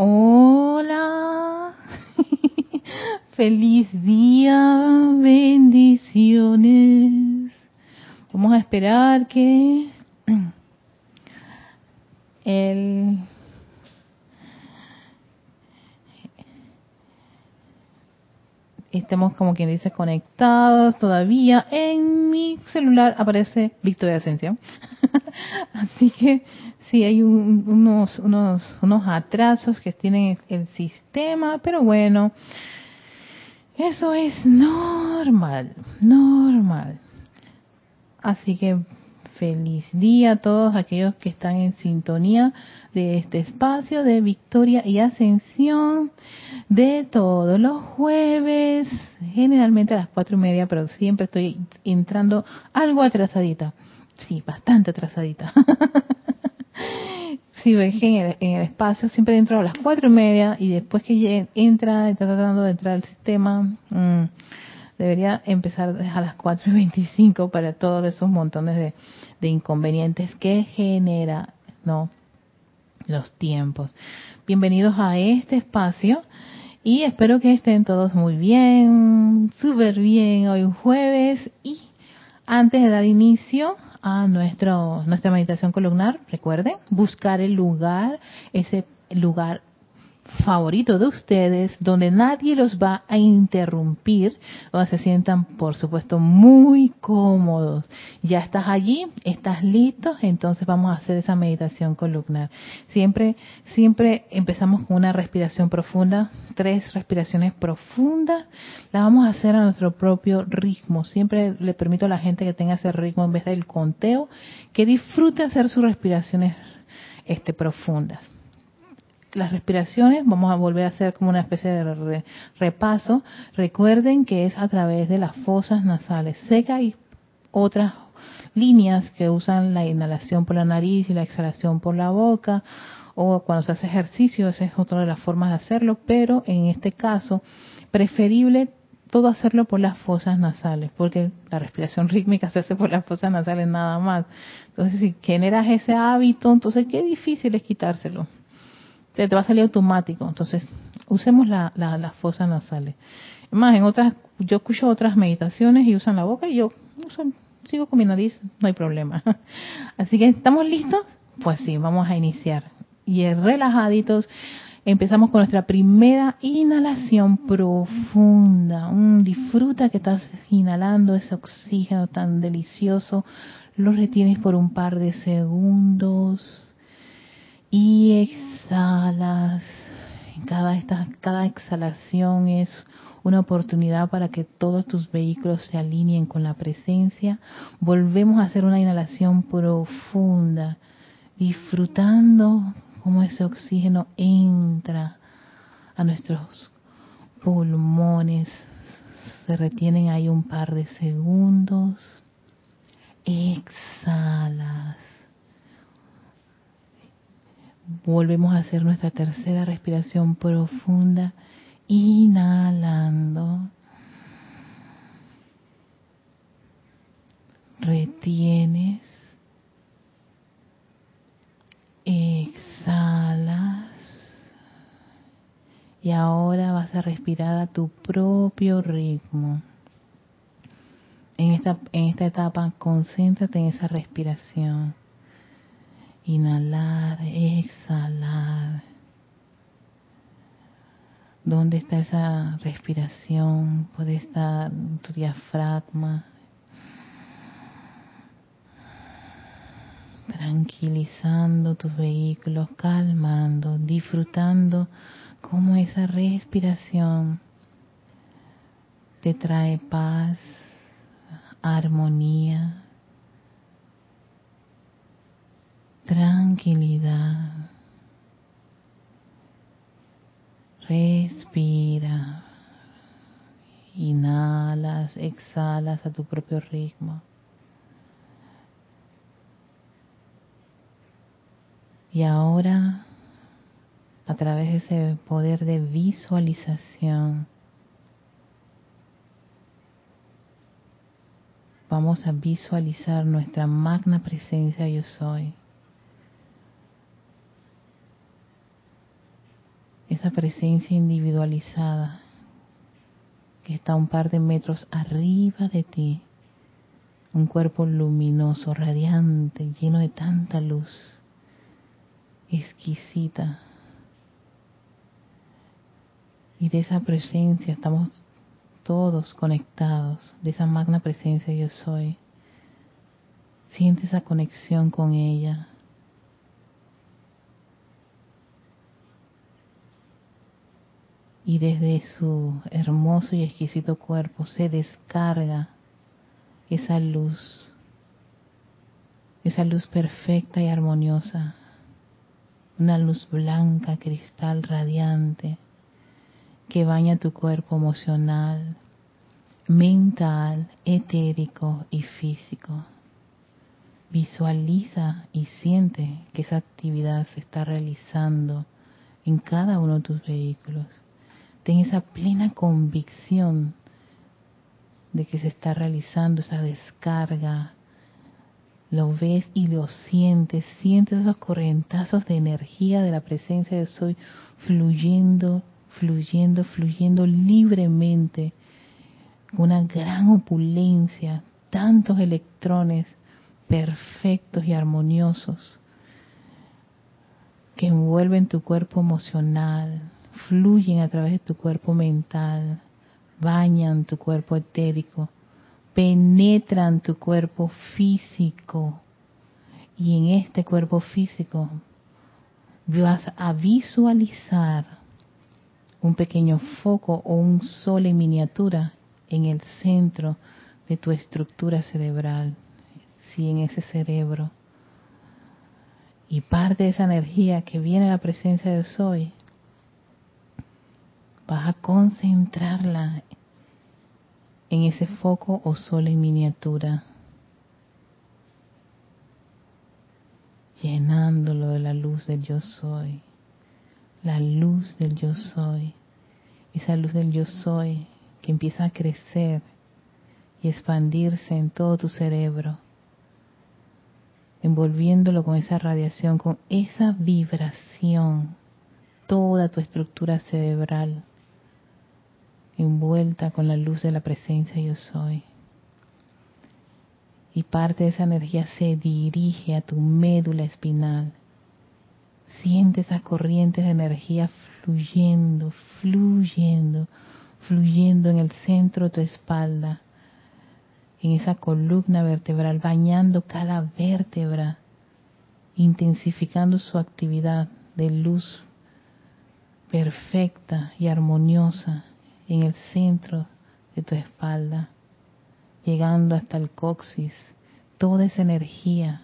Hola. Feliz día, bendiciones. Vamos a esperar que el estemos como quien dice conectados todavía. En mi celular aparece Victoria Ascensión. Así que sí, hay unos, unos, unos atrasos que tiene el sistema, pero bueno, eso es normal, normal. Así que feliz día a todos aquellos que están en sintonía de este espacio de victoria y ascensión de todos los jueves, generalmente a las cuatro y media, pero siempre estoy entrando algo atrasadita. Sí, bastante atrasadita. sí, ves que en el, espacio siempre entro a las cuatro y media y después que entra, está tratando de entrar al sistema, mm, debería empezar a las cuatro y veinticinco para todos esos montones de, de inconvenientes que genera, ¿no? Los tiempos. Bienvenidos a este espacio y espero que estén todos muy bien, súper bien hoy jueves y antes de dar inicio a nuestro, nuestra meditación columnar, recuerden, buscar el lugar, ese lugar favorito de ustedes, donde nadie los va a interrumpir, donde se sientan, por supuesto, muy cómodos. Ya estás allí, estás listo, entonces vamos a hacer esa meditación columnar. Siempre, siempre empezamos con una respiración profunda, tres respiraciones profundas, la vamos a hacer a nuestro propio ritmo. Siempre le permito a la gente que tenga ese ritmo en vez del conteo, que disfrute hacer sus respiraciones este, profundas las respiraciones, vamos a volver a hacer como una especie de repaso. Recuerden que es a través de las fosas nasales. Sé que hay otras líneas que usan la inhalación por la nariz y la exhalación por la boca, o cuando se hace ejercicio, esa es otra de las formas de hacerlo, pero en este caso, preferible todo hacerlo por las fosas nasales, porque la respiración rítmica se hace por las fosas nasales nada más. Entonces, si generas ese hábito, entonces qué difícil es quitárselo te, va a salir automático. Entonces, usemos las la, fosas nasales. Más, en otras, yo escucho otras meditaciones y usan la boca y yo sigo con mi nariz, no hay problema. Así que, ¿estamos listos? Pues sí, vamos a iniciar. Y relajaditos, empezamos con nuestra primera inhalación profunda. Mm, disfruta que estás inhalando ese oxígeno tan delicioso. Lo retienes por un par de segundos y exhalas. Cada, esta, cada exhalación es una oportunidad para que todos tus vehículos se alineen con la presencia. Volvemos a hacer una inhalación profunda, disfrutando cómo ese oxígeno entra a nuestros pulmones. Se retienen ahí un par de segundos. Exhalas Volvemos a hacer nuestra tercera respiración profunda, inhalando. Retienes. Exhalas. Y ahora vas a respirar a tu propio ritmo. En esta, en esta etapa, concéntrate en esa respiración. Inhalar, exhalar. ¿Dónde está esa respiración? Puede estar tu diafragma. Tranquilizando tus vehículos, calmando, disfrutando cómo esa respiración te trae paz, armonía, tranquilidad. Respira. Inhalas, exhalas a tu propio ritmo. Y ahora, a través de ese poder de visualización, vamos a visualizar nuestra magna presencia yo soy esa presencia individualizada que está un par de metros arriba de ti, un cuerpo luminoso, radiante, lleno de tanta luz, exquisita. Y de esa presencia estamos todos conectados, de esa magna presencia yo soy. Siente esa conexión con ella. Y desde su hermoso y exquisito cuerpo se descarga esa luz, esa luz perfecta y armoniosa, una luz blanca, cristal, radiante, que baña tu cuerpo emocional, mental, etérico y físico. Visualiza y siente que esa actividad se está realizando en cada uno de tus vehículos. Ten esa plena convicción de que se está realizando esa descarga. Lo ves y lo sientes, sientes esos corrientazos de energía de la presencia de Soy fluyendo, fluyendo, fluyendo libremente, con una gran opulencia, tantos electrones perfectos y armoniosos que envuelven tu cuerpo emocional, fluyen a través de tu cuerpo mental, bañan tu cuerpo etérico, penetran tu cuerpo físico y en este cuerpo físico vas a visualizar un pequeño foco o un sol en miniatura en el centro de tu estructura cerebral en ese cerebro. Y parte de esa energía que viene a la presencia de Soy, vas a concentrarla en ese foco o sol en miniatura, llenándolo de la luz del yo soy, la luz del yo soy, esa luz del yo soy que empieza a crecer y expandirse en todo tu cerebro envolviéndolo con esa radiación, con esa vibración, toda tu estructura cerebral envuelta con la luz de la presencia yo soy. Y parte de esa energía se dirige a tu médula espinal. Siente esas corrientes de energía fluyendo, fluyendo, fluyendo en el centro de tu espalda en esa columna vertebral, bañando cada vértebra, intensificando su actividad de luz perfecta y armoniosa en el centro de tu espalda, llegando hasta el coxis. Toda esa energía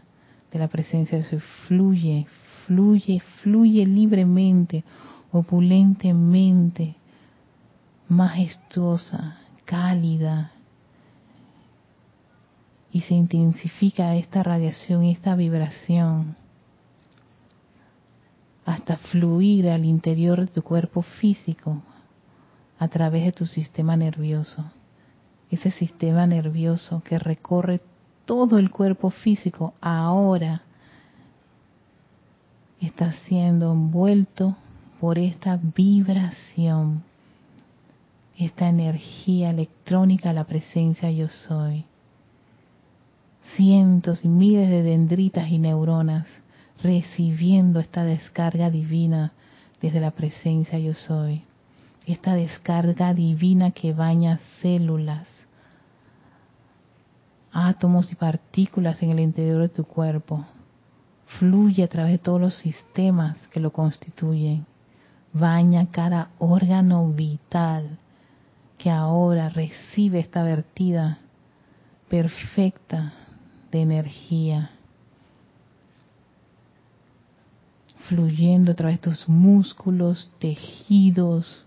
de la presencia de Dios fluye, fluye, fluye libremente, opulentemente, majestuosa, cálida, y se intensifica esta radiación, esta vibración, hasta fluir al interior de tu cuerpo físico a través de tu sistema nervioso. Ese sistema nervioso que recorre todo el cuerpo físico ahora está siendo envuelto por esta vibración, esta energía electrónica, la presencia yo soy cientos y miles de dendritas y neuronas recibiendo esta descarga divina desde la presencia yo soy. Esta descarga divina que baña células, átomos y partículas en el interior de tu cuerpo. Fluye a través de todos los sistemas que lo constituyen. Baña cada órgano vital que ahora recibe esta vertida perfecta de energía fluyendo a través de tus músculos, tejidos,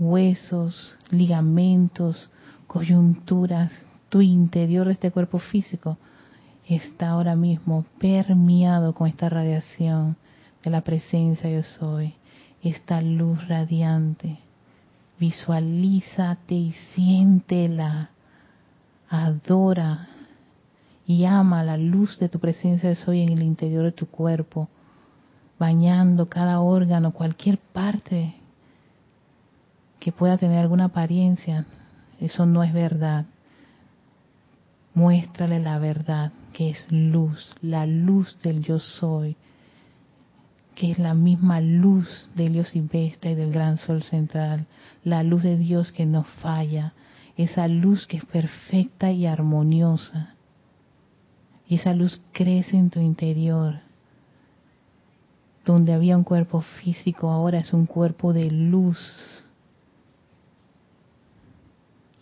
huesos, ligamentos, coyunturas, tu interior de este cuerpo físico está ahora mismo permeado con esta radiación de la presencia yo soy, esta luz radiante. Visualízate y siéntela, adora y ama la luz de tu presencia de soy en el interior de tu cuerpo, bañando cada órgano, cualquier parte que pueda tener alguna apariencia, eso no es verdad. Muéstrale la verdad, que es luz, la luz del yo soy, que es la misma luz de Dios y Vesta y del gran sol central, la luz de Dios que no falla, esa luz que es perfecta y armoniosa. Y esa luz crece en tu interior. Donde había un cuerpo físico, ahora es un cuerpo de luz.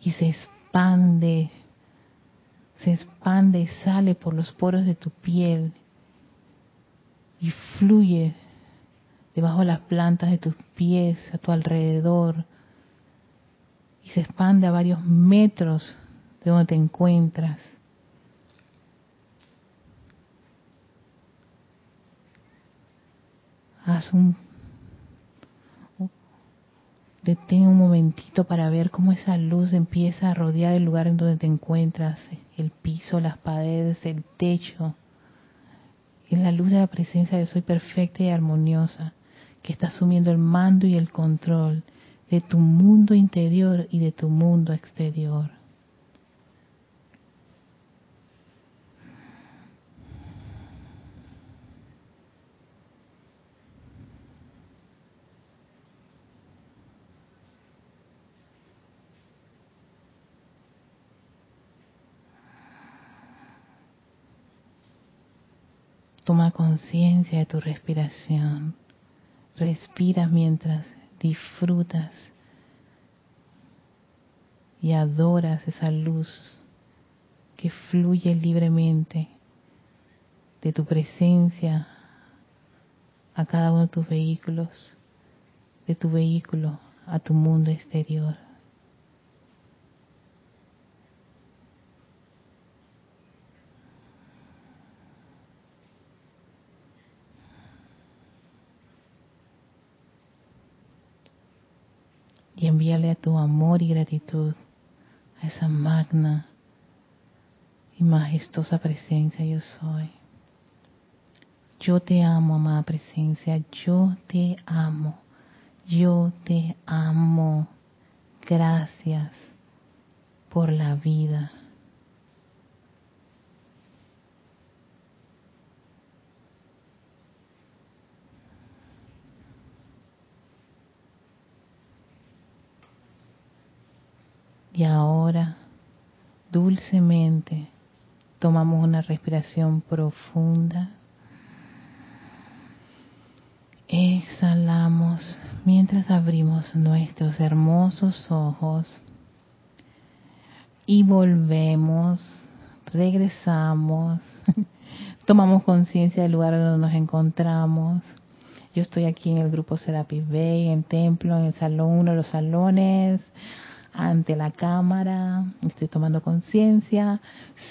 Y se expande se expande y sale por los poros de tu piel y fluye debajo de las plantas de tus pies, a tu alrededor, y se expande a varios metros de donde te encuentras. Haz un Detén un momentito para ver cómo esa luz empieza a rodear el lugar en donde te encuentras, el piso, las paredes, el techo. Es la luz de la presencia de Soy perfecta y armoniosa, que está asumiendo el mando y el control de tu mundo interior y de tu mundo exterior. Toma conciencia de tu respiración. Respiras mientras disfrutas y adoras esa luz que fluye libremente de tu presencia a cada uno de tus vehículos, de tu vehículo a tu mundo exterior. y envíale a tu amor y gratitud a esa magna y majestuosa presencia yo soy. Yo te amo, amada presencia, yo te amo, yo te amo. Gracias por la vida. Y ahora, dulcemente, tomamos una respiración profunda. Exhalamos mientras abrimos nuestros hermosos ojos y volvemos, regresamos, tomamos conciencia del lugar donde nos encontramos. Yo estoy aquí en el grupo Serapis Bay, en Templo, en el salón, uno de los salones ante la cámara, estoy tomando conciencia,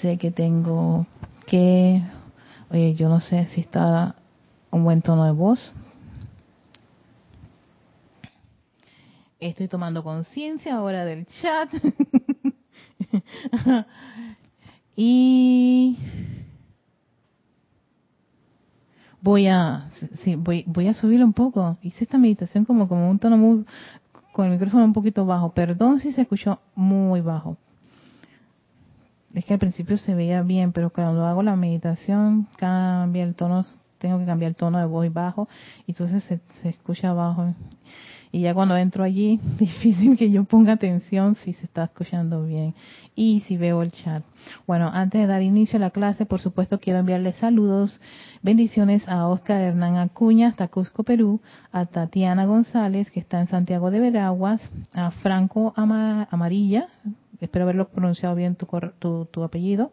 sé que tengo que, oye, yo no sé si está un buen tono de voz. Estoy tomando conciencia ahora del chat. y voy a sí, voy, voy a subir un poco. Hice esta meditación como como un tono muy con el micrófono un poquito bajo. Perdón si se escuchó muy bajo. Es que al principio se veía bien, pero cuando hago la meditación cambia el tono, tengo que cambiar el tono de voz bajo y entonces se, se escucha bajo. Y ya cuando entro allí, difícil que yo ponga atención si se está escuchando bien y si veo el chat. Bueno, antes de dar inicio a la clase, por supuesto quiero enviarles saludos, bendiciones a Oscar Hernán Acuña hasta Cusco, Perú, a Tatiana González, que está en Santiago de Veraguas, a Franco Amarilla, espero haberlo pronunciado bien tu, tu, tu apellido,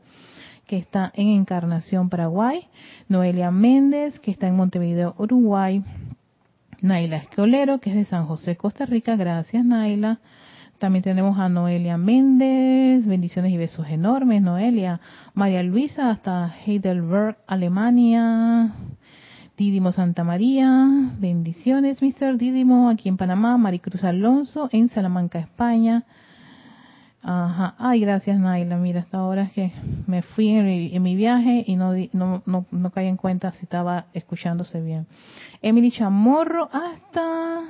que está en Encarnación, Paraguay, Noelia Méndez, que está en Montevideo, Uruguay, Naila Escolero, que es de San José, Costa Rica. Gracias, Naila. También tenemos a Noelia Méndez, bendiciones y besos enormes, Noelia. María Luisa, hasta Heidelberg, Alemania. Didimo Santa María, bendiciones, Mr. Didimo, aquí en Panamá. Maricruz Alonso, en Salamanca, España. Ajá. Ay, gracias, Naila. Mira, hasta ahora es que me fui en mi, viaje y no, no, no, no caí en cuenta si estaba escuchándose bien. Emily Chamorro hasta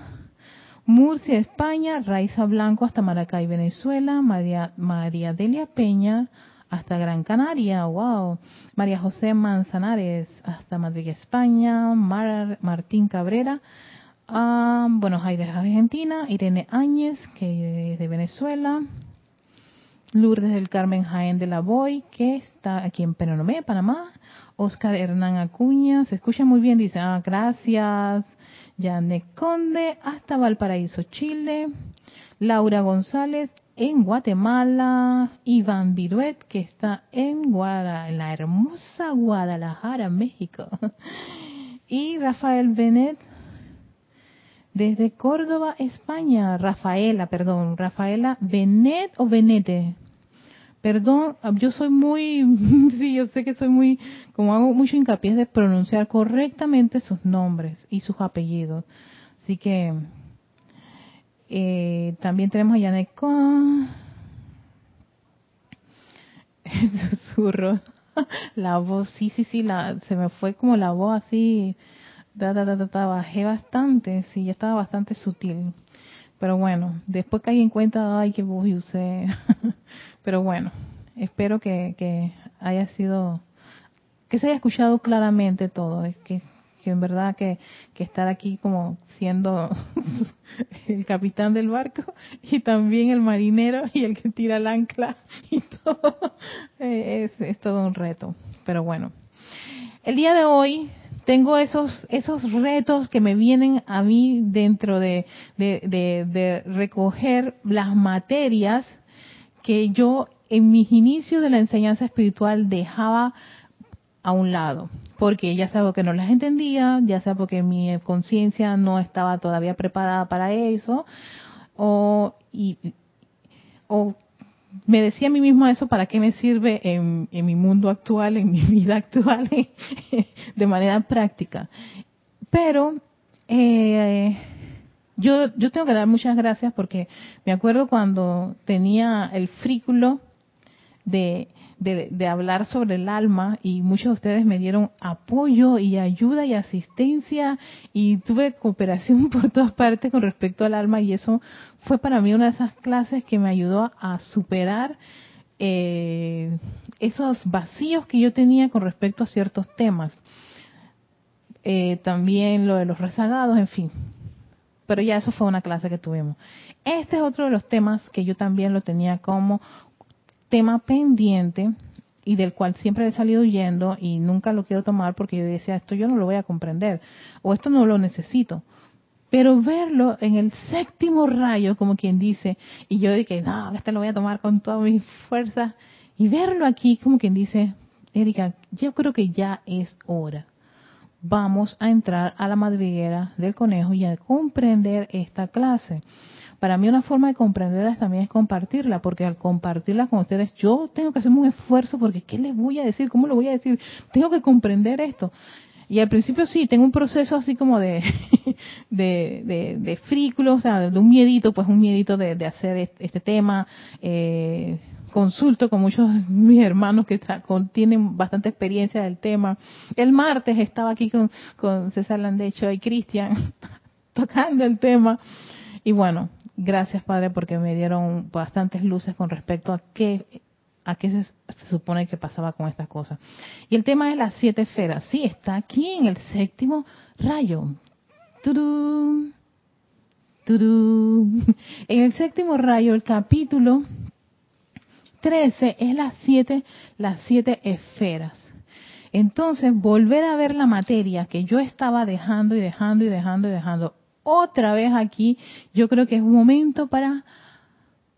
Murcia, España, Raiza Blanco hasta Maracay, Venezuela, María, María Delia Peña hasta Gran Canaria, wow, María José Manzanares hasta Madrid, España, Martín Cabrera, a Buenos Aires, Argentina, Irene Áñez, que es de Venezuela, Lourdes del Carmen Jaén de la Boy, que está aquí en Penonomé, Panamá, Oscar Hernán Acuña, se escucha muy bien, dice, ah, gracias, Janet Conde, hasta Valparaíso, Chile, Laura González, en Guatemala, Iván Viruet, que está en, Guadalajara, en la hermosa Guadalajara, México, y Rafael Benet, desde Córdoba, España, Rafaela, perdón, Rafaela Benet o Benete, Perdón, yo soy muy, sí, yo sé que soy muy, como hago mucho hincapié de pronunciar correctamente sus nombres y sus apellidos. Así que eh, también tenemos a Janet Con. Susurro. La voz, sí, sí, sí, la, se me fue como la voz así, da, da, da, da, bajé bastante, sí, ya estaba bastante sutil. Pero bueno, después caí en cuenta, ay, qué voz usé. Pero bueno, espero que, haya sido, que se haya escuchado claramente todo. Es que, en verdad que, estar aquí como siendo el capitán del barco y también el marinero y el que tira el ancla y todo, eh, es, es todo un reto. Pero bueno, el día de hoy tengo esos esos retos que me vienen a mí dentro de, de recoger las materias que yo en mis inicios de la enseñanza espiritual dejaba a un lado, porque ya sea que no las entendía, ya sea porque mi conciencia no estaba todavía preparada para eso, o, y, o me decía a mí misma eso, ¿para qué me sirve en, mi mundo actual, en mi vida actual, de manera práctica? Pero eh, yo, yo tengo que dar muchas gracias porque me acuerdo cuando tenía el frículo de, de, hablar sobre el alma y muchos de ustedes me dieron apoyo y ayuda y asistencia y tuve cooperación por todas partes con respecto al alma y eso fue para mí una de esas clases que me ayudó a superar eh, esos vacíos que yo tenía con respecto a ciertos temas. Eh, también lo de los rezagados, en fin, pero ya eso fue una clase que tuvimos. Este es otro de los temas que yo también lo tenía como tema pendiente y del cual siempre he salido huyendo y nunca lo quiero tomar porque yo decía, esto yo no lo voy a comprender o esto no lo necesito. Pero verlo en el séptimo rayo, como quien dice, y yo dije, no, este lo voy a tomar con toda mi fuerza, y verlo aquí, como quien dice, Erika, yo creo que ya es hora vamos a entrar a la madriguera del conejo y a comprender esta clase. Para mí una forma de comprenderla también es compartirla, porque al compartirla con ustedes yo tengo que hacer un esfuerzo porque ¿qué les voy a decir? ¿Cómo lo voy a decir? Tengo que comprender esto. Y al principio sí, tengo un proceso así como de, de, de, de frículo, o sea, de un miedito, pues un miedito de, de hacer este, tema, eh, consulto con muchos de mis hermanos que tienen bastante experiencia del tema. El martes estaba aquí con, con César Landecho y Cristian tocando el tema. Y bueno, gracias Padre porque me dieron bastantes luces con respecto a qué a qué se, supone que pasaba con estas cosas. Y el tema de las siete esferas, sí, está aquí en el séptimo rayo. ¡Turú! ¡Turú! En el séptimo rayo, el capítulo 13 es las siete, las siete esferas. Entonces, volver a ver la materia que yo estaba dejando y dejando y dejando y dejando otra vez aquí, yo creo que es un momento para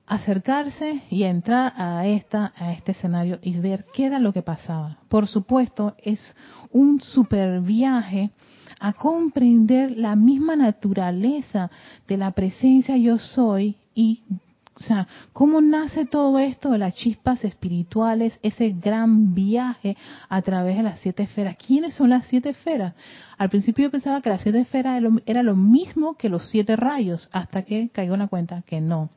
acercarse y entrar a esta a este escenario y ver qué era lo que pasaba. Por supuesto, es un super viaje a comprender la misma naturaleza de la presencia yo soy y o sea, ¿cómo nace todo esto de las chispas espirituales, ese gran viaje a través de las siete esferas? ¿Quiénes son las siete esferas? Al principio yo pensaba que las siete esferas era lo mismo que los siete rayos, hasta que caigo en la cuenta que no.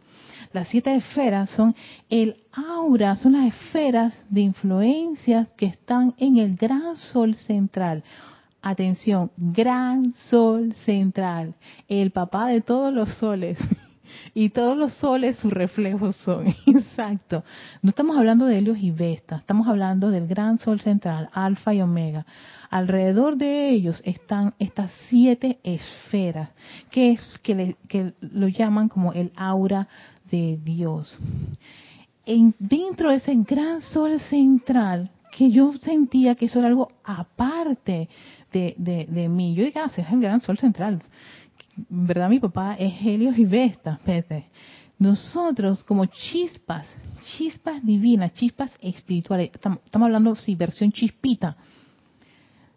Las siete esferas son el aura, son las esferas de influencias que están en el gran sol central. atención, gran sol central, el papá de todos los soles. Y todos los soles sus reflejos son, exacto. No estamos hablando de Helios y Vesta, estamos hablando del gran sol central, Alfa y Omega. Alrededor de ellos están estas siete esferas, que, es, que, que lo llaman como el aura de Dios. En, dentro de ese gran sol central, que yo sentía que eso era algo aparte de, de, mí. Yo dije, ah, ese es el gran sol central. Verdad, mi papá es Helios y Vesta. Nosotros, como chispas, chispas divinas, chispas espirituales, estamos, hablando, sí, versión chispita,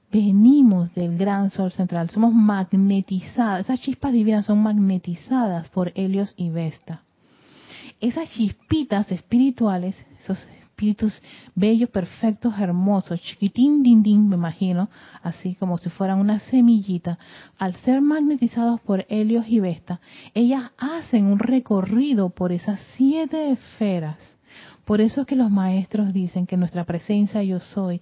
venimos del gran sol central, somos magnetizadas, esas chispas divinas son magnetizadas por Helios y Vesta. Esas chispitas espirituales, esos espíritus bellos, perfectos, hermosos, chiquitín, din, din, me imagino, así como si fueran una semillita, al ser magnetizados por Helios y Vesta, ellas hacen un recorrido por esas siete esferas. Por eso es que los maestros dicen que nuestra presencia yo soy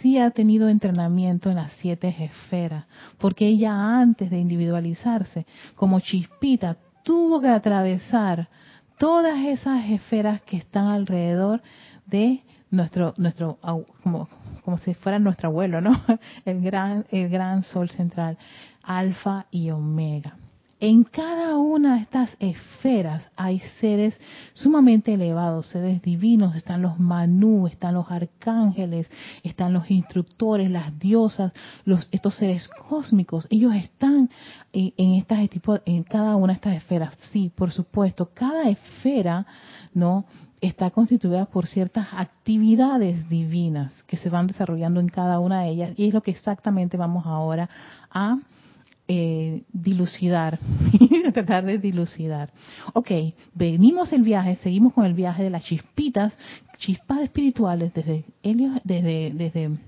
sí ha tenido entrenamiento en las siete esferas, porque ella antes de individualizarse, como chispita, tuvo que atravesar todas esas esferas que están alrededor de nuestro nuestro como como si fuera nuestro abuelo, ¿no? El gran el gran sol central, alfa y omega. En cada una de estas esferas hay seres sumamente elevados, seres divinos, están los manú, están los arcángeles, están los instructores, las diosas, los, estos seres cósmicos, ellos están en, en estas en cada una de estas esferas. Sí, por supuesto, cada esfera, ¿no? Está constituida por ciertas actividades divinas que se van desarrollando en cada una de ellas y es lo que exactamente vamos ahora a eh, dilucidar, tratar de dilucidar. Ok, venimos el viaje, seguimos con el viaje de las chispitas, chispas espirituales desde desde, desde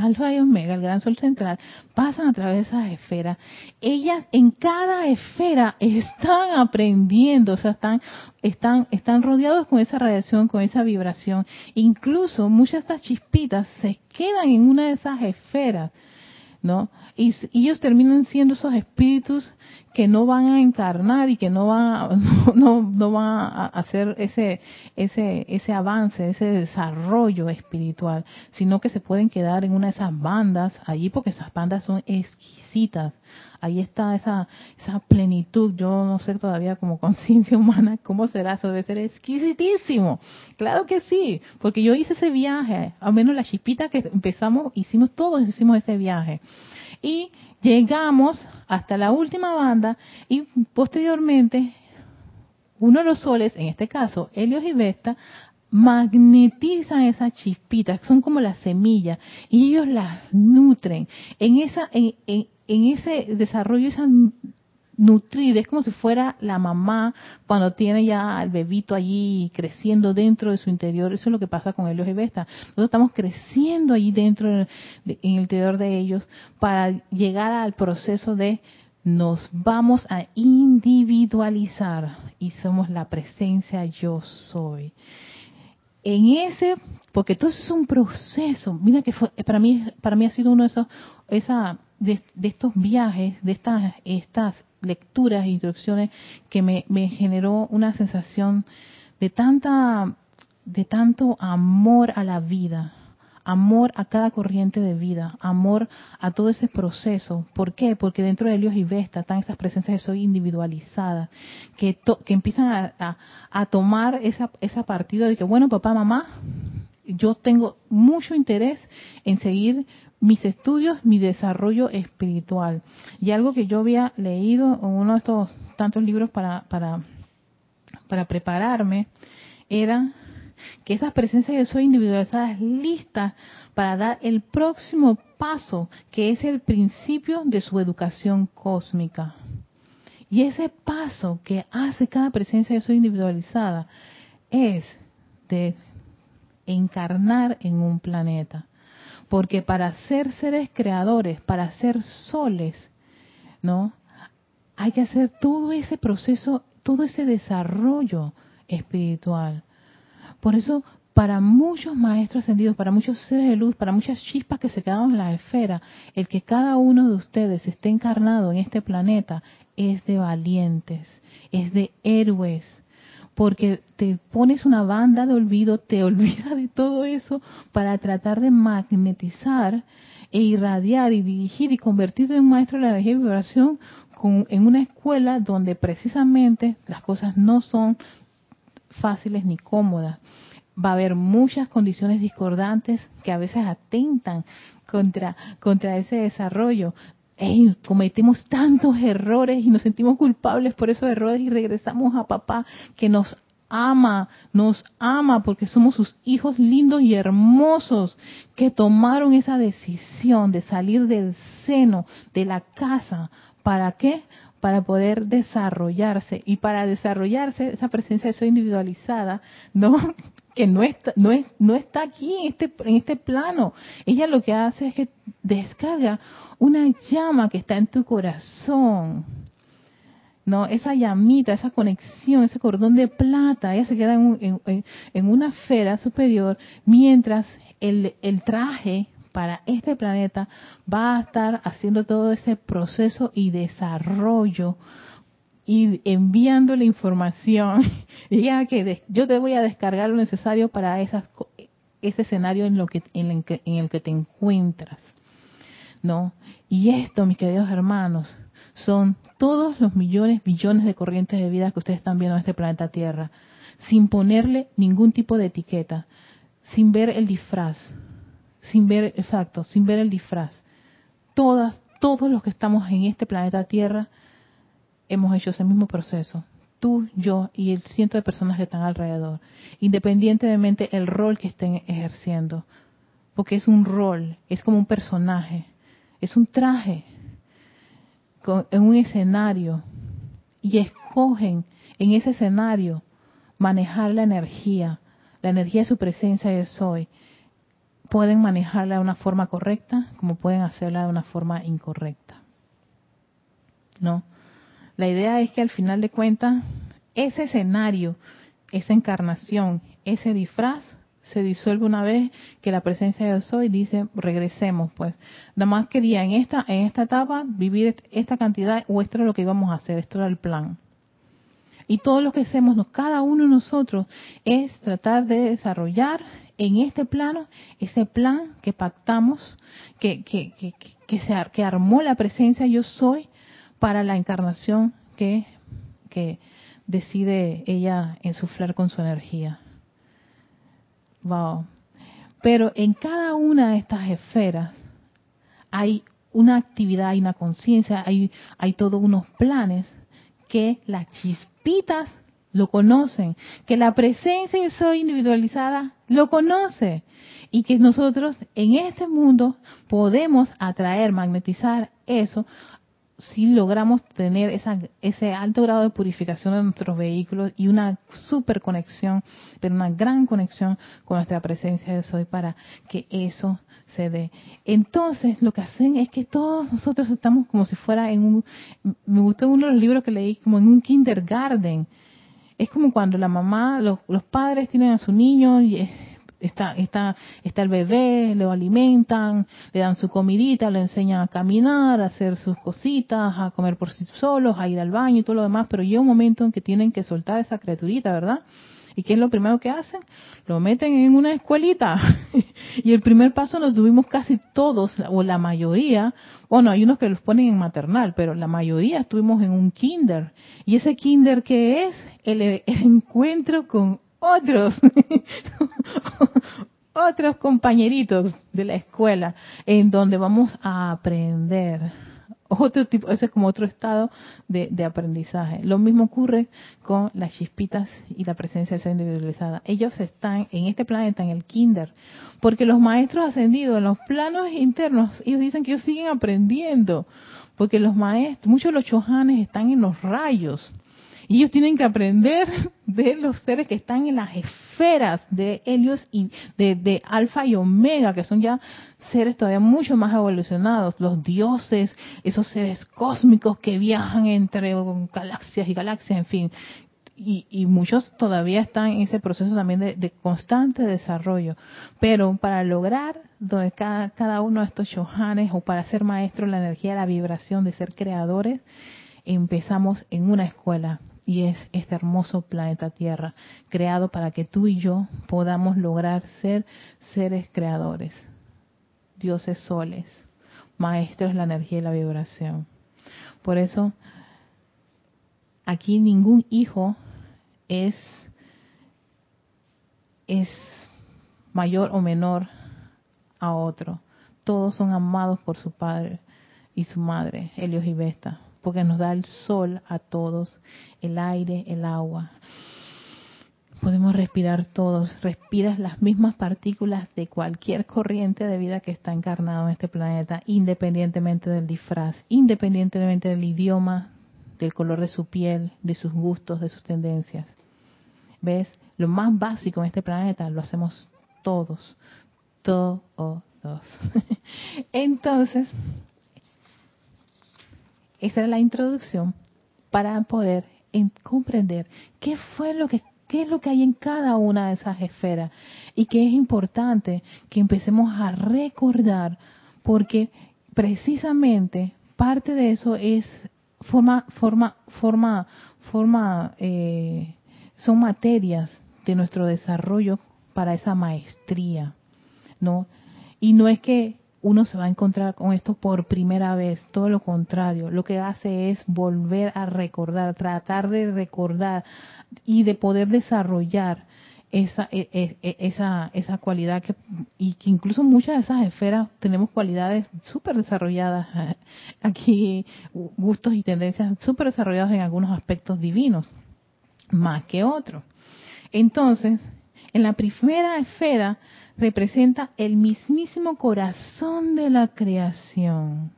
Alfa y Omega, el gran sol central, pasan a través de esas esferas. Ellas en cada esfera están aprendiendo, o sea, están, están, están rodeados con esa radiación, con esa vibración. Incluso muchas de estas chispitas se quedan en una de esas esferas, ¿no? y, ellos terminan siendo esos espíritus que no van a encarnar y que no van no, no, van a hacer ese ese ese avance ese desarrollo espiritual sino que se pueden quedar en una de esas bandas allí porque esas bandas son exquisitas ahí está esa esa plenitud. Yo no sé todavía como conciencia humana cómo será eso debe ser exquisitísimo. Claro que sí porque yo hice ese viaje al menos la chispita que empezamos hicimos todos hicimos ese viaje. Y llegamos hasta la última banda y posteriormente uno de los soles, en este caso Helios y Vesta, magnetizan esas chispitas, son como las semillas, y ellos las nutren. En esa, en, en, ese desarrollo, esa nutrir, es como si fuera la mamá cuando tiene ya al bebito allí creciendo dentro de su interior, eso es lo que pasa con Helios y Vesta. Nosotros estamos creciendo allí dentro, en el interior de ellos, para llegar al proceso de nos vamos a individualizar y somos la presencia yo soy. En ese, porque todo eso es un proceso. Mira que para mí, para mí ha sido uno de esos, esa, de, de estos viajes, de estas, estas lecturas e instrucciones que me, me generó una sensación de tanta de tanto amor a la vida, amor a cada corriente de vida, amor a todo ese proceso. ¿Por qué? Porque dentro de Helios y Vesta están estas presencias de soy individualizadas, que, que empiezan a, tomar esa, esa partida de que, bueno, papá, mamá, yo tengo mucho interés en seguir mis estudios, mi desarrollo espiritual. Y algo que yo había leído en uno de estos tantos libros para, para prepararme era que esas presencias de soy individualizadas listas para dar el próximo paso, que es el principio de su educación cósmica. Y ese paso que hace cada presencia de soy individualizada es de encarnar en un planeta. Porque para ser seres creadores, para ser soles, ¿no? Hay que hacer todo ese proceso, todo ese desarrollo espiritual. Por eso para muchos maestros ascendidos, para muchos seres de luz, para muchas chispas que se quedaron en la esfera, el que cada uno de ustedes esté encarnado en este planeta es de valientes, es de héroes, porque te pones una banda de olvido, te olvidas de todo eso para tratar de magnetizar e irradiar y dirigir y convertirte en un maestro de la energía y vibración en una escuela donde precisamente las cosas no son fáciles ni cómodas va a haber muchas condiciones discordantes que a veces atentan contra, contra ese desarrollo. cometemos tantos errores y nos sentimos culpables por esos errores y regresamos a papá que nos ama, nos ama porque somos sus hijos lindos y hermosos que tomaron esa decisión de salir del seno de la casa. ¿Para qué? Para poder desarrollarse. Y para desarrollarse, esa presencia de eso individualizada, ¿no? que no está, no, es, no está aquí en este, en este plano. Ella lo que hace es que descarga una llama que está en tu corazón. ¿no? Esa llamita, esa conexión, ese cordón de plata, ella se queda en, en, una esfera superior, mientras el, el, traje para este planeta va a estar haciendo todo ese proceso y desarrollo y enviando la información, diga que yo te voy a descargar lo necesario para esas, ese escenario en, lo que, en, el que, en el que te encuentras. ¿No? Y esto, mis queridos hermanos, son todos los millones, billones de corrientes de vida que ustedes están viendo en este planeta Tierra, sin ponerle ningún tipo de etiqueta, sin ver el disfraz, sin ver, exacto, sin ver el disfraz. Todas, todos los que estamos en este planeta Tierra hemos hecho ese mismo proceso. Tú, yo y el ciento de personas que están alrededor, independientemente el rol que estén ejerciendo. Porque es un rol, es como un personaje, es un traje en un escenario y escogen en ese escenario manejar la energía, la energía de su presencia de soy. Pueden manejarla de una forma correcta como pueden hacerla de una forma incorrecta. ¿No? La idea es que al final de cuentas, ese escenario, esa encarnación, ese disfraz, se disuelve una vez que la presencia de soy dice regresemos pues nada más quería en esta en esta etapa vivir esta cantidad o esto era lo que íbamos a hacer esto era el plan y todo lo que hacemos cada uno de nosotros es tratar de desarrollar en este plano ese plan que pactamos que que que, que, se, que armó la presencia yo soy para la encarnación que, que decide ella ensuflar con su energía. Wow. Pero en cada una de estas esferas hay una actividad, hay una conciencia, hay, hay todos unos planes que las chispitas lo conocen, que la presencia y soy individualizada lo conoce y que nosotros en este mundo podemos atraer, magnetizar eso si logramos tener esa, ese alto grado de purificación de nuestros vehículos y una super conexión, pero una gran conexión con nuestra presencia de soy para que eso se dé. Entonces, lo que hacen es que todos nosotros estamos como si fuera en un, me gustó uno de los libros que leí, como en un kindergarten. Es como cuando la mamá, los, los padres tienen a su niño y está, está, está el bebé, lo alimentan, le dan su comidita, le enseñan a caminar, a hacer sus cositas, a comer por sí solos, a ir al baño y todo lo demás, pero llega un momento en que tienen que soltar esa criaturita, ¿verdad? ¿Y qué es lo primero que hacen? Lo meten en una escuelita. y el primer paso lo tuvimos casi todos, o la mayoría. Bueno, hay unos que los ponen en maternal, pero la mayoría estuvimos en un kinder. ¿Y ese kinder qué es? el, el encuentro con otros, otros compañeritos de la escuela en donde vamos a aprender. Otro tipo, ese es como otro estado de, de aprendizaje. Lo mismo ocurre con las chispitas y la presencia de ser individualizada. Ellos están en este planeta, en el kinder, porque los maestros ascendidos en los planos internos, ellos dicen que ellos siguen aprendiendo, porque los maestros, muchos de los chojanes están en los rayos y ellos tienen que aprender de los seres que están en las esferas de Helios y de, de Alfa y Omega, que son ya seres todavía mucho más evolucionados, los dioses, esos seres cósmicos que viajan entre galaxias y galaxias, en fin. y, muchos todavía están en ese proceso también de, constante desarrollo. Pero para lograr donde cada, uno de estos shohanes o para ser maestros la energía, la vibración de ser creadores, empezamos en una escuela y es este hermoso planeta Tierra, creado para que tú y yo podamos lograr ser seres creadores, dioses soles, maestros de la energía y la vibración. Por eso, aquí ningún hijo es, es mayor o menor a otro. Todos son amados por su padre y su madre, Helios y Vesta, porque nos da el sol a todos, el aire, el agua. Podemos respirar todos, respiras las mismas partículas de cualquier corriente de vida que está encarnado en este planeta, independientemente del disfraz, independientemente del idioma, del color de su piel, de sus gustos, de sus tendencias. ¿Ves? Lo más básico en este planeta lo hacemos todos, todos. Entonces, esa era la introducción para poder comprender qué fue lo que qué es lo que hay en cada una de esas esferas y que es importante que empecemos a recordar porque precisamente parte de eso es forma forma forma forma eh, son materias de nuestro desarrollo para esa maestría, ¿no? Y no es que uno se va a encontrar con esto por primera vez, todo lo contrario, lo que hace es volver a recordar, tratar de recordar y de poder desarrollar esa e, e, e, esa esa cualidad que y que incluso muchas de esas esferas tenemos cualidades súper desarrolladas aquí gustos y tendencias súper desarrollados en algunos aspectos divinos más que otros. Entonces, en la primera esfera representa el mismísimo corazón de la creación.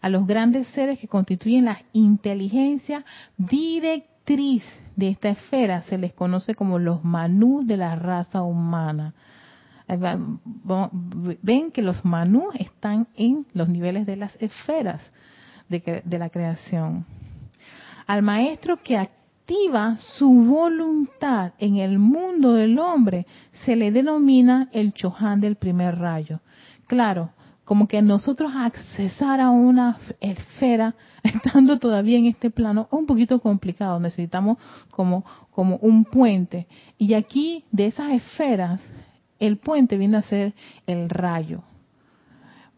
A los grandes seres que constituyen la inteligencia directriz de esta esfera se les conoce como los manús de la raza humana. Ven que los manús están en los niveles de las esferas de, de la creación. Al maestro que su voluntad en el mundo del hombre, se le denomina el Chohan del primer rayo. Claro, como que nosotros accesar a una esfera estando todavía en este plano es un poquito complicado, necesitamos como, como un puente. Y aquí de esas esferas, el puente viene a ser el rayo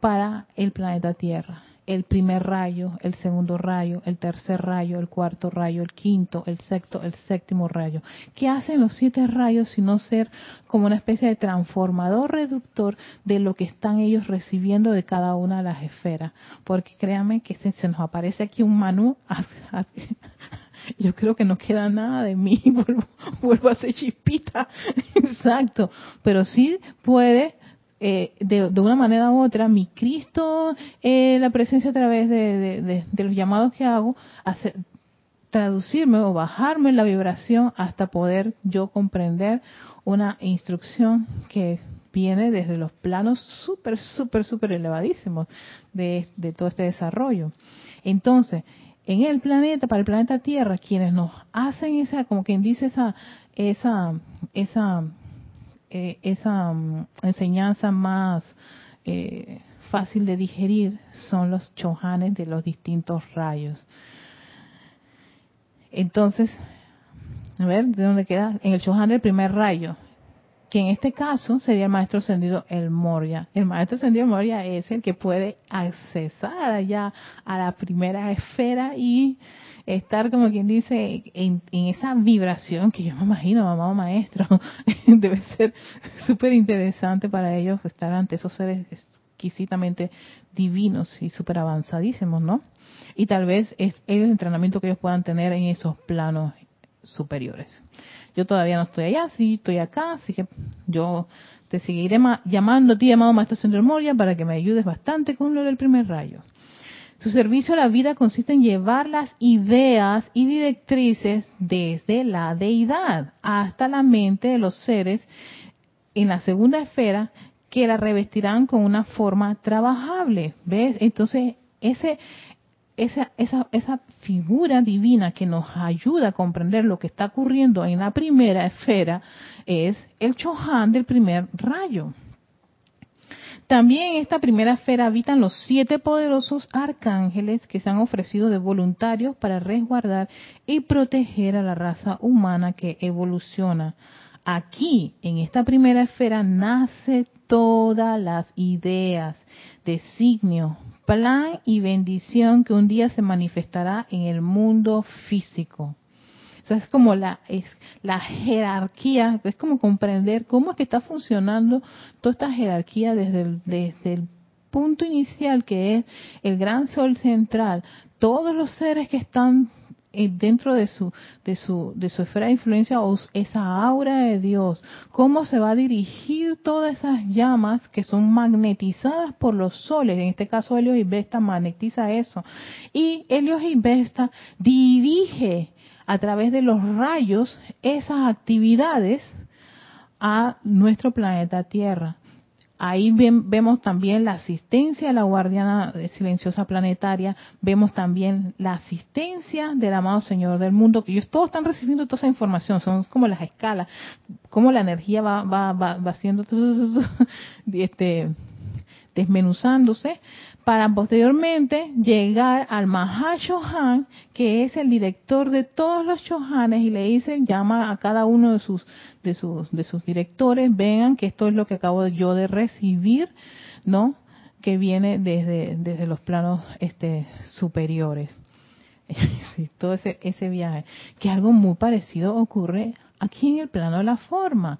para el planeta Tierra el primer rayo, el segundo rayo, el tercer rayo, el cuarto rayo, el quinto, el sexto, el séptimo rayo. ¿Qué hacen los siete rayos sino ser como una especie de transformador reductor de lo que están ellos recibiendo de cada una de las esferas? Porque créanme que se, se nos aparece aquí un manú, yo creo que no queda nada de mí, vuelvo, vuelvo a ser chispita, exacto, pero sí puede eh, de, una manera u otra, mi Cristo, eh, la presencia a través de, los llamados que hago, traducirme o bajarme la vibración hasta poder yo comprender una instrucción que viene desde los planos súper, súper, súper elevadísimos de, de todo este desarrollo. Entonces, en el planeta, para el planeta Tierra, quienes nos hacen esa, como quien dice, esa, esa, esa eh, esa mm, enseñanza más eh, fácil de digerir son los chohanes de los distintos rayos. Entonces, a ver, ¿de dónde queda? En el chohan del primer rayo, que en este caso sería el maestro ascendido el Moria. El maestro ascendido Moria es el que puede accesar allá a la primera esfera y estar como quien dice en, esa vibración que yo me imagino, mamá maestro, debe ser súper interesante para ellos estar ante esos seres exquisitamente divinos y súper avanzadísimos, ¿no? Y tal vez es el entrenamiento que ellos puedan tener en esos planos superiores. Yo todavía no estoy allá, sí estoy acá, así que yo te seguiré llamando a ti, llamado Maestro Centro Moria, para que me ayudes bastante con lo del primer rayo. Su servicio a la vida consiste en llevar las ideas y directrices desde la deidad hasta la mente de los seres en la segunda esfera que la revestirán con una forma trabajable. ¿Ves? Entonces, ese esa, esa, esa figura divina que nos ayuda a comprender lo que está ocurriendo en la primera esfera es el Chohan del primer rayo. También en esta primera esfera habitan los siete poderosos arcángeles que se han ofrecido de voluntarios para resguardar y proteger a la raza humana que evoluciona. Aquí, en esta primera esfera, nace todas las ideas, designios, plan y bendición que un día se manifestará en el mundo físico. O es como la, es la jerarquía, es como comprender cómo es que está funcionando toda esta jerarquía desde el, desde el punto inicial que es el gran sol central, todos los seres que están dentro de su, de su, de su esfera de influencia o esa aura de Dios, cómo se va a dirigir todas esas llamas que son magnetizadas por los soles, en este caso Helios y Vesta magnetiza eso, y Helios y Vesta dirige a través de los rayos esas actividades a nuestro planeta Tierra. Ahí vemos también la asistencia de la guardiana silenciosa planetaria, vemos también la asistencia del amado Señor del mundo, que ellos todos están recibiendo toda esa información, son como las escalas, cómo la energía va, va, va, va haciendo, este, desmenuzándose, para posteriormente llegar al Mahashohan, que es el director de todos los Shohanes, y le dice, llama a cada uno de sus, de sus, de sus directores, vean que esto es lo que acabo yo de recibir, ¿no? Que viene desde, desde los planos este, superiores. todo ese, ese viaje. Que algo muy parecido ocurre aquí en el plano de la forma.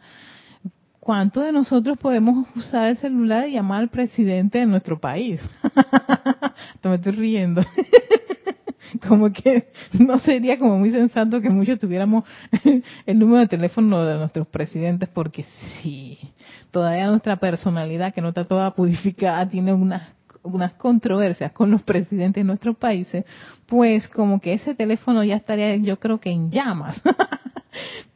¿Cuántos de nosotros podemos usar el celular y llamar al presidente de nuestro país? me estoy riendo. como que no sería como muy sensato que muchos tuviéramos el número de teléfono de nuestros presidentes porque sí, todavía nuestra personalidad que no está toda purificada tiene unas unas controversias con los presidentes de nuestros países, pues como que ese teléfono ya estaría yo creo que en llamas.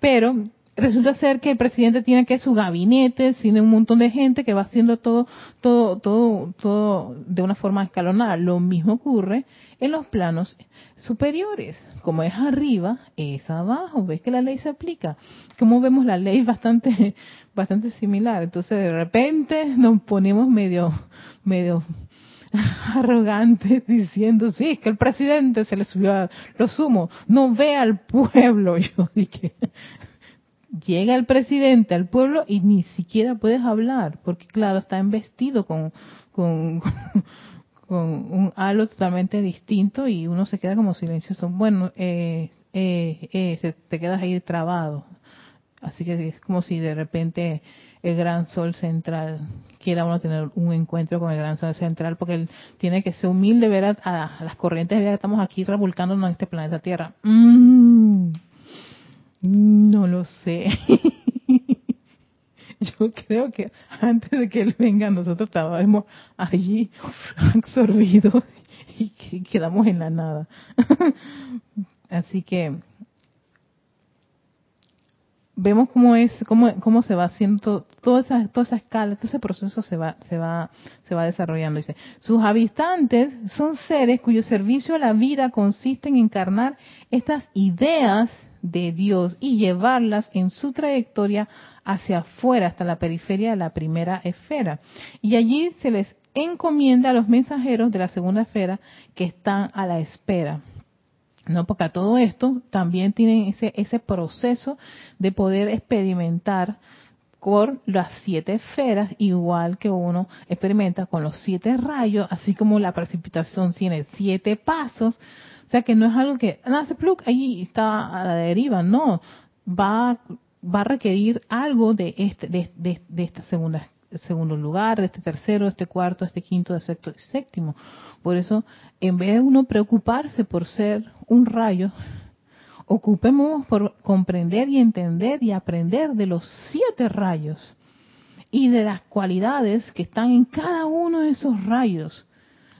Pero resulta ser que el presidente tiene que su gabinete, tiene un montón de gente que va haciendo todo, todo, todo, todo de una forma escalonada. Lo mismo ocurre en los planos superiores. Como es arriba, es abajo. ¿Ves que la ley se aplica? Como vemos la ley bastante, bastante similar. Entonces de repente nos ponemos medio, medio arrogantes diciendo, sí, es que el presidente se le subió a lo sumo, no ve al pueblo. Yo dije, llega el presidente al pueblo y ni siquiera puedes hablar, porque claro, está investido con, con, con un halo totalmente distinto y uno se queda como silencioso. Bueno, eh, eh, eh, te quedas ahí trabado. Así que es como si de repente el gran sol central quiera uno tener un encuentro con el gran sol central, porque él tiene que ser humilde ver a, las corrientes de vida que estamos aquí revolcándonos en este planeta Tierra. Mm. No lo sé. Yo creo que antes de que él venga nosotros estábamos allí absorbidos y quedamos en la nada. Así que vemos cómo es cómo, cómo se va haciendo toda esa toda esa escala todo ese proceso se va se va se va desarrollando dice sus habitantes son seres cuyo servicio a la vida consiste en encarnar estas ideas de Dios y llevarlas en su trayectoria hacia afuera hasta la periferia de la primera esfera. Y allí se les encomienda a los mensajeros de la segunda esfera que están a la espera. No, porque a todo esto también tienen ese, ese proceso de poder experimentar con las siete esferas, igual que uno experimenta con los siete rayos, así como la precipitación tiene siete pasos. O sea que no es algo que, nace plug, ahí está a la deriva, no. Va, va a requerir algo de este, de, de, de segunda segundo lugar, de este tercero, este cuarto, este quinto, de sexto y séptimo. Por eso, en vez de uno preocuparse por ser un rayo, ocupemos por comprender y entender y aprender de los siete rayos y de las cualidades que están en cada uno de esos rayos.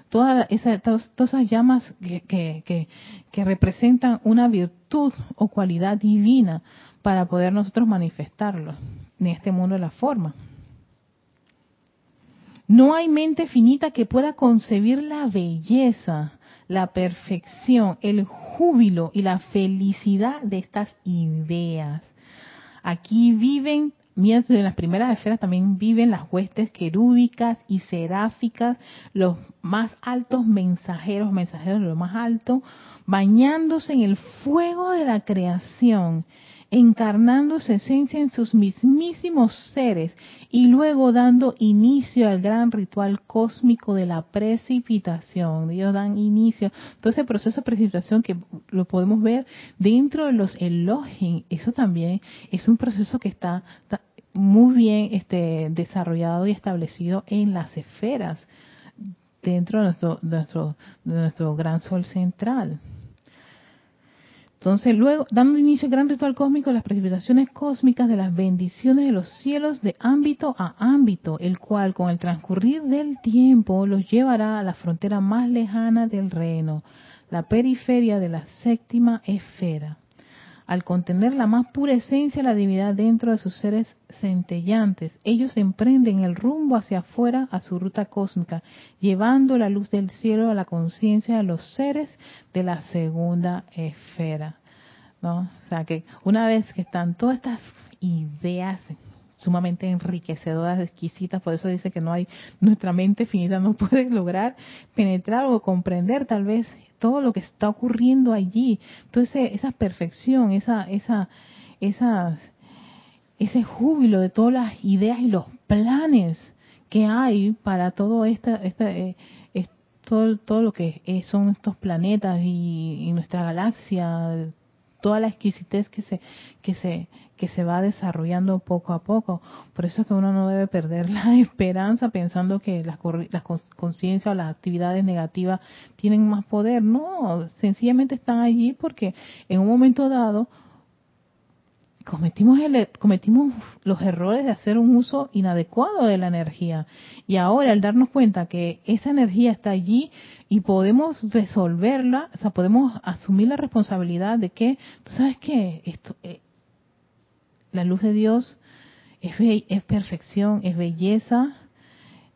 Todas esas, todas, esas llamas que, que, que representan una virtud o cualidad divina para poder nosotros manifestarlo en este mundo de la forma. No hay mente finita que pueda concebir la belleza, la perfección, el júbilo y la felicidad de estas ideas. Aquí viven, mientras en las primeras esferas también viven las huestes querúbicas y seráficas, los más altos mensajeros, mensajeros de lo más alto, bañándose en el fuego de la creación encarnando su esencia en sus mismísimos seres y luego dando inicio al gran ritual cósmico de la precipitación. Ellos dan inicio. Todo ese proceso de precipitación que lo podemos ver dentro de los elogios, eso también es un proceso que está, muy bien este, desarrollado y establecido en las esferas dentro de nuestro, de nuestro gran sol central. Entonces, luego, dando inicio al gran ritual cósmico, las precipitaciones cósmicas de las bendiciones de los cielos de ámbito a ámbito, el cual con el transcurrir del tiempo los llevará a la frontera más lejana del reino, la periferia de la séptima esfera al contener la más pura esencia de la divinidad dentro de sus seres centellantes, ellos emprenden el rumbo hacia afuera a su ruta cósmica, llevando la luz del cielo a la conciencia de los seres de la segunda esfera. ¿no? O sea que una vez que están todas estas ideas sumamente enriquecedoras, exquisitas, por eso dice que no hay, nuestra mente finita no puede lograr penetrar o comprender tal vez todo lo que está ocurriendo allí. Entonces, esa perfección, esa, esa, esas, ese júbilo de todas las ideas y los planes que hay para todo esta, esta eh, todo, todo lo que son estos planetas y, y nuestra galaxia, toda la exquisitez que se que se que se va desarrollando poco a poco. Por eso es que uno no debe perder la esperanza pensando que las, las conciencias o las actividades negativas tienen más poder. No, sencillamente están allí porque en un momento dado cometimos, el, cometimos los errores de hacer un uso inadecuado de la energía. Y ahora al darnos cuenta que esa energía está allí y podemos resolverla, o sea, podemos asumir la responsabilidad de que, tú sabes que esto, eh, la luz de Dios es, es perfección, es belleza,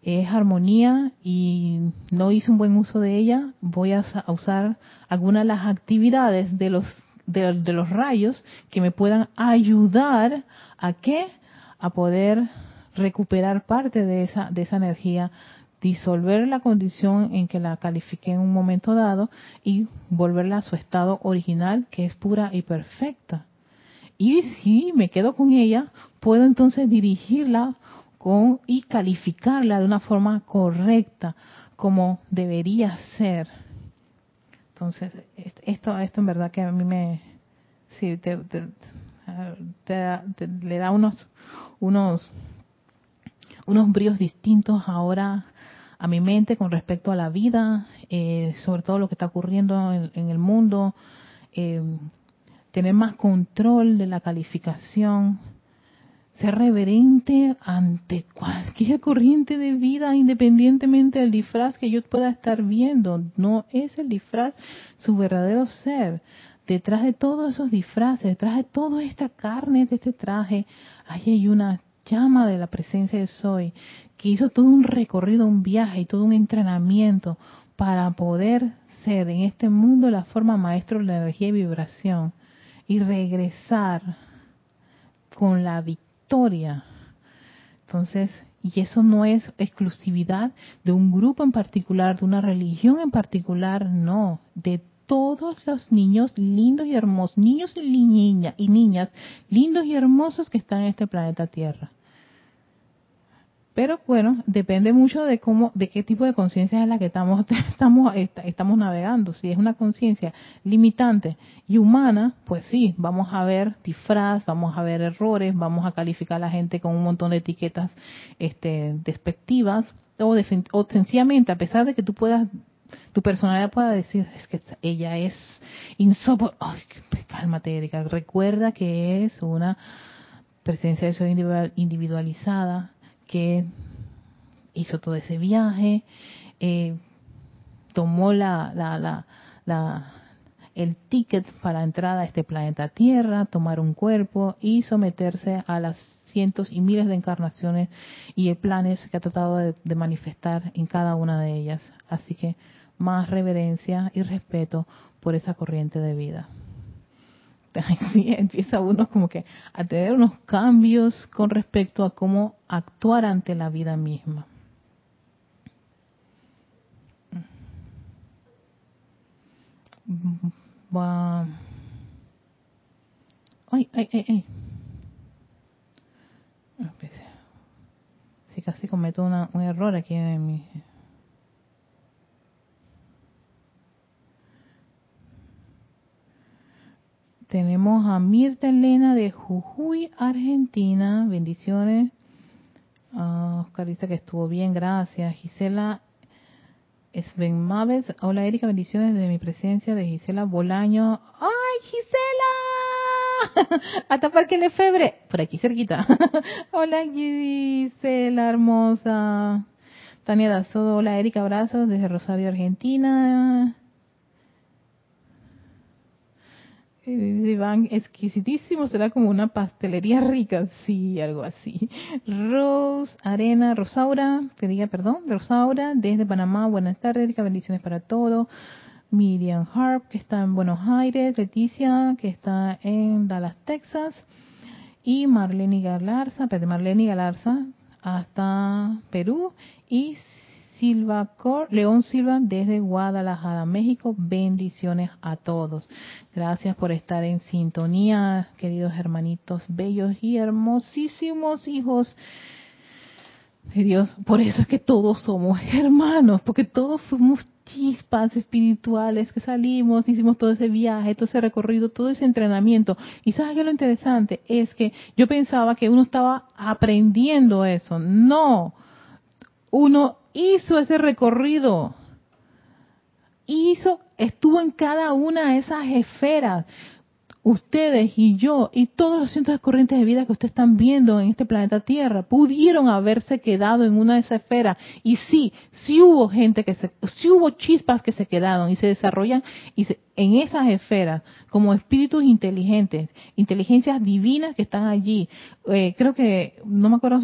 es armonía y no hice un buen uso de ella, voy a usar algunas de las actividades de los de, los rayos que me puedan ayudar a qué? A poder recuperar parte de esa, de esa energía, disolver la condición en que la califiqué en un momento dado y volverla a su estado original, que es pura y perfecta. Y si me quedo con ella, puedo entonces dirigirla con y calificarla de una forma correcta, como debería ser. Entonces, esto, esto en verdad que a mí me, sí, te, le da unos, unos, unos bríos distintos ahora a mi mente con respecto a la vida, eh, sobre todo lo que está ocurriendo en, el mundo, eh, tener más control de la calificación, ser reverente ante cualquier corriente de vida, independientemente del disfraz que yo pueda estar viendo. No es el disfraz su verdadero ser. Detrás de todos esos disfraces, detrás de toda esta carne de este traje, ahí hay una llama de la presencia de Soy que hizo todo un recorrido, un viaje y todo un entrenamiento para poder ser en este mundo la forma maestro de la energía y vibración y regresar con la victoria entonces, y eso no es exclusividad de un grupo en particular, de una religión en particular, no, de todos los niños lindos y hermosos, niños y, niña, y niñas lindos y hermosos que están en este planeta Tierra. Pero bueno, depende mucho de cómo, de qué tipo de conciencia es la que estamos, estamos, estamos navegando. Si es una conciencia limitante y humana, pues sí, vamos a ver disfraz, vamos a ver errores, vamos a calificar a la gente con un montón de etiquetas este, despectivas o, o sencillamente, a pesar de que tú puedas, tu personalidad pueda decir, es que ella es insoportable. Cálmate, Erika. Recuerda que es una presencia de soy individualizada que hizo todo ese viaje, eh, tomó la, la, la, el ticket para la entrada a este planeta Tierra, tomar un cuerpo y someterse a las cientos y miles de encarnaciones y planes que ha tratado de, manifestar en cada una de ellas. Así que más reverencia y respeto por esa corriente de vida. Así empieza uno como que a tener unos cambios con respecto a cómo actuar ante la vida misma. Va. Ay, ay, ay, ay. Si casi cometo un error aquí en mi. Tenemos a Mirta Elena de Jujuy, Argentina. Bendiciones. Uh, Oscar que estuvo bien, gracias. Gisela Sven Maves. Hola Erika, bendiciones de mi presencia de Gisela Bolaño. ¡Ay, Gisela! Hasta Parque Lefebre, por aquí cerquita. hola Gisela, hermosa. Tania Dazodo, hola Erika, abrazos desde Rosario, Argentina. Van exquisitísimo, será como una pastelería rica, sí, algo así. Rose, Arena, Rosaura, te diga perdón, Rosaura, desde Panamá, buenas tardes, bendiciones para todos. Miriam Harp, que está en Buenos Aires, Leticia, que está en Dallas, Texas, y Marlene Galarza, Marlene Galarza, hasta Perú, y Silva León Silva desde Guadalajara, México. Bendiciones a todos. Gracias por estar en sintonía, queridos hermanitos bellos y hermosísimos hijos de Dios. Por eso es que todos somos hermanos, porque todos fuimos chispas espirituales que salimos, hicimos todo ese viaje, todo ese recorrido, todo ese entrenamiento. Y sabes que lo interesante es que yo pensaba que uno estaba aprendiendo eso. No, uno hizo ese recorrido. Hizo, estuvo en cada una de esas esferas. Ustedes y yo y todos los cientos de corrientes de vida que ustedes están viendo en este planeta Tierra pudieron haberse quedado en una de esas esferas. Y sí, sí hubo gente que se, sí hubo chispas que se quedaron y se desarrollan y en esas esferas como espíritus inteligentes, inteligencias divinas que están allí. Eh, creo que, no me acuerdo,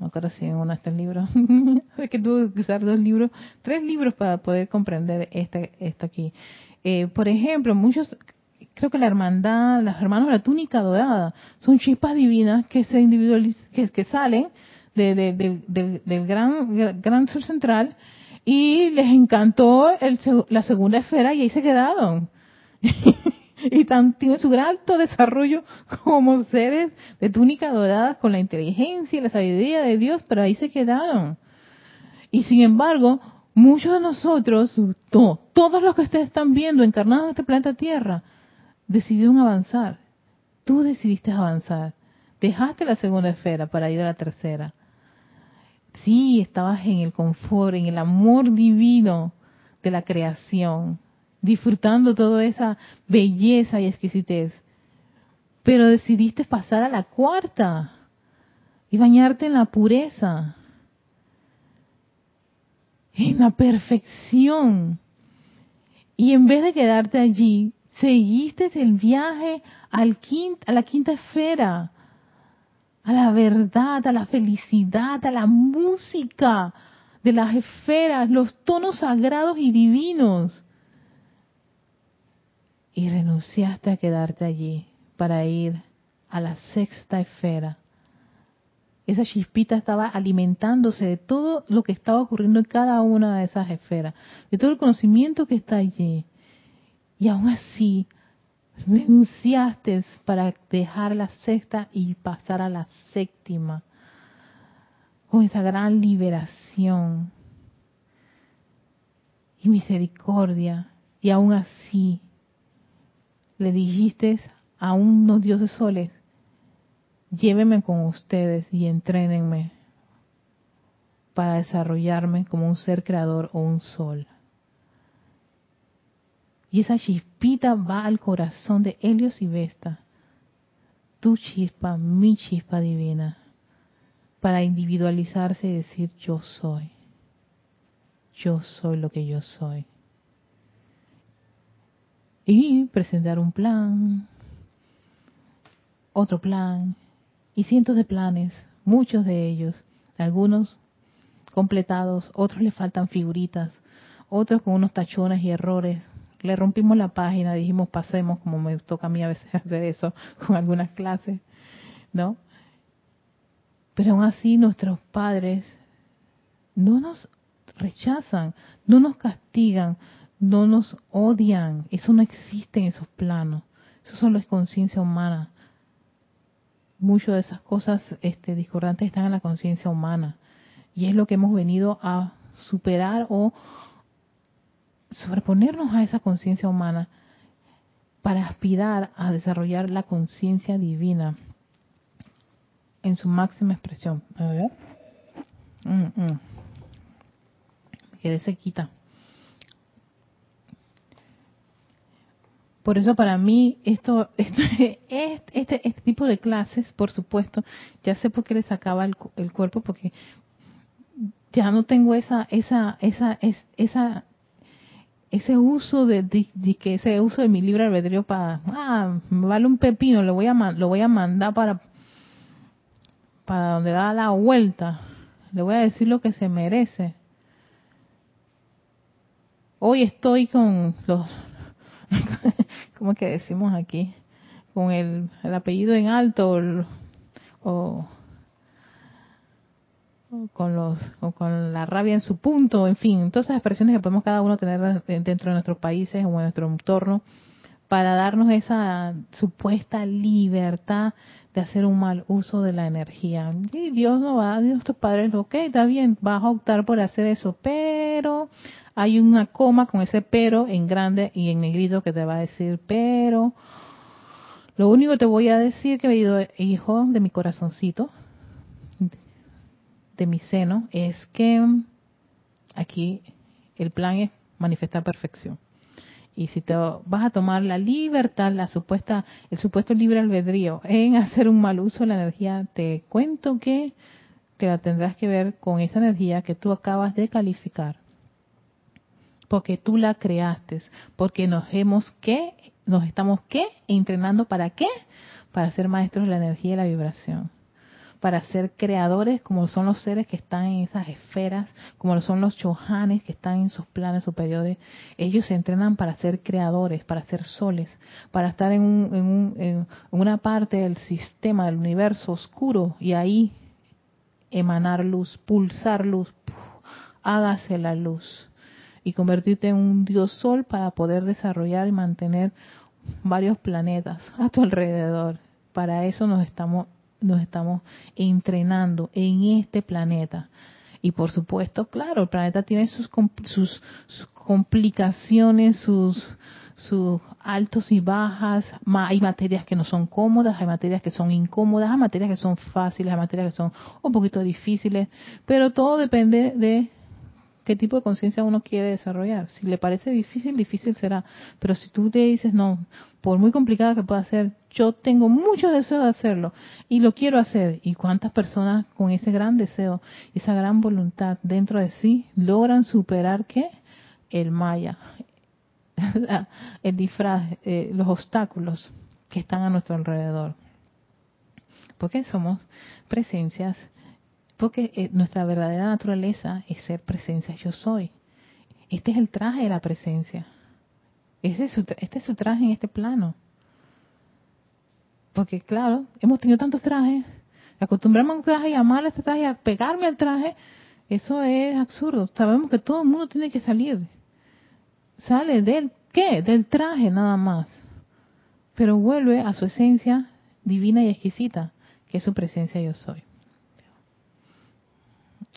no acuerdo si en uno está el libro, es que tuve que usar dos libros, tres libros para poder comprender este, esto aquí. Eh, por ejemplo, muchos, creo que la hermandad, los hermanos de la túnica dorada, son chispas divinas que se individualizan, que, salen de, del, gran, gran sur central y les encantó el, la segunda esfera y ahí se quedaron. y tienen su gran alto desarrollo como seres de túnica dorada con la inteligencia y la sabiduría de Dios, pero ahí se quedaron. Y sin embargo, muchos de nosotros, todos los que ustedes están viendo encarnados en este planeta Tierra, decidieron avanzar. Tú decidiste avanzar. Dejaste la segunda esfera para ir a la tercera. Sí, estabas en el confort, en el amor divino de la creación, disfrutando toda esa belleza y exquisitez. Pero decidiste pasar a la cuarta y bañarte en la pureza, en la perfección. Y en vez de quedarte allí, seguiste el viaje al a la quinta esfera, a la verdad, a la felicidad, a la música de las esferas, los tonos sagrados y divinos y renunciaste a quedarte allí para ir a la sexta esfera. Esa chispita estaba alimentándose de todo lo que estaba ocurriendo en cada una de esas esferas, de todo el conocimiento que está allí. Y aún así, renunciaste para dejar la sexta y pasar a la séptima, con esa gran liberación y misericordia. Y aún así, le dijiste a unos dioses soles, llévenme con ustedes y entrénenme para desarrollarme como un ser creador o un sol. Y esa chispita va al corazón de Helios y Vesta, tu chispa, mi chispa divina, para individualizarse y decir yo soy, yo soy lo que yo soy y presentar un plan, otro plan y cientos de planes, muchos de ellos, algunos completados, otros le faltan figuritas, otros con unos tachones y errores. Le rompimos la página, dijimos pasemos, como me toca a mí a veces hacer eso con algunas clases, ¿no? Pero aún así nuestros padres no nos rechazan, no nos castigan, no nos odian. Eso no existe en esos planos. Eso solo es conciencia humana. Muchas de esas cosas este, discordantes están en la conciencia humana. Y es lo que hemos venido a superar o sobreponernos a esa conciencia humana para aspirar a desarrollar la conciencia divina en su máxima expresión. A ver. Mm, mm. Por eso para mí esto, este, este, este, tipo de clases, por supuesto, ya sé por qué les sacaba el, el cuerpo, porque ya no tengo esa, esa, esa, esa, ese uso de, que ese uso de mi libre albedrío para, ah, me vale un pepino, lo voy a, lo voy a mandar para, para donde da la vuelta, le voy a decir lo que se merece. Hoy estoy con los, ¿cómo que decimos aquí? Con el, el apellido en alto o con los con la rabia en su punto, en fin, todas esas expresiones que podemos cada uno tener dentro de nuestros países o en nuestro entorno para darnos esa supuesta libertad de hacer un mal uso de la energía. Y Dios no va, Dios tus padres, ok, está bien, vas a optar por hacer eso, pero hay una coma con ese pero en grande y en negrito que te va a decir, pero lo único que te voy a decir que hijo de mi corazoncito, de mi seno es que aquí el plan es manifestar perfección. Y si te vas a tomar la libertad, la supuesta, el supuesto libre albedrío en hacer un mal uso de la energía, te cuento que te la tendrás que ver con esa energía que tú acabas de calificar. Porque tú la creaste, porque nos hemos que, nos estamos que entrenando para qué? Para ser maestros de la energía y la vibración para ser creadores como son los seres que están en esas esferas, como son los chohanes que están en sus planes superiores. Ellos se entrenan para ser creadores, para ser soles, para estar en, un, en, una parte del sistema, del universo oscuro y ahí emanar luz, pulsar luz, hágase la luz y convertirte en un dios sol para poder desarrollar y mantener varios planetas a tu alrededor. Para eso nos estamos nos estamos entrenando en este planeta. Y por supuesto, claro, el planeta tiene sus, sus, complicaciones, sus, sus altos y bajas. Hay materias que no son cómodas, hay materias que son incómodas, hay materias que son fáciles, hay materias que son un poquito difíciles, pero todo depende de qué tipo de conciencia uno quiere desarrollar. Si le parece difícil, difícil será. Pero si tú te dices, no, por muy complicada que pueda ser, yo tengo mucho deseo de hacerlo y lo quiero hacer. ¿Y cuántas personas con ese gran deseo, esa gran voluntad dentro de sí logran superar qué? El maya, el disfraz, eh, los obstáculos que están a nuestro alrededor. Porque somos presencias porque eh, nuestra verdadera naturaleza es ser presencia, yo soy. Este es el traje de la presencia. este es su traje en este plano. Porque claro, hemos tenido tantos trajes, acostumbrarme a un traje y a este traje, a pegarme al traje, eso es absurdo. Sabemos que todo el mundo tiene que salir. Sale del qué? Del traje nada más. Pero vuelve a su esencia divina y exquisita, que es su presencia yo soy.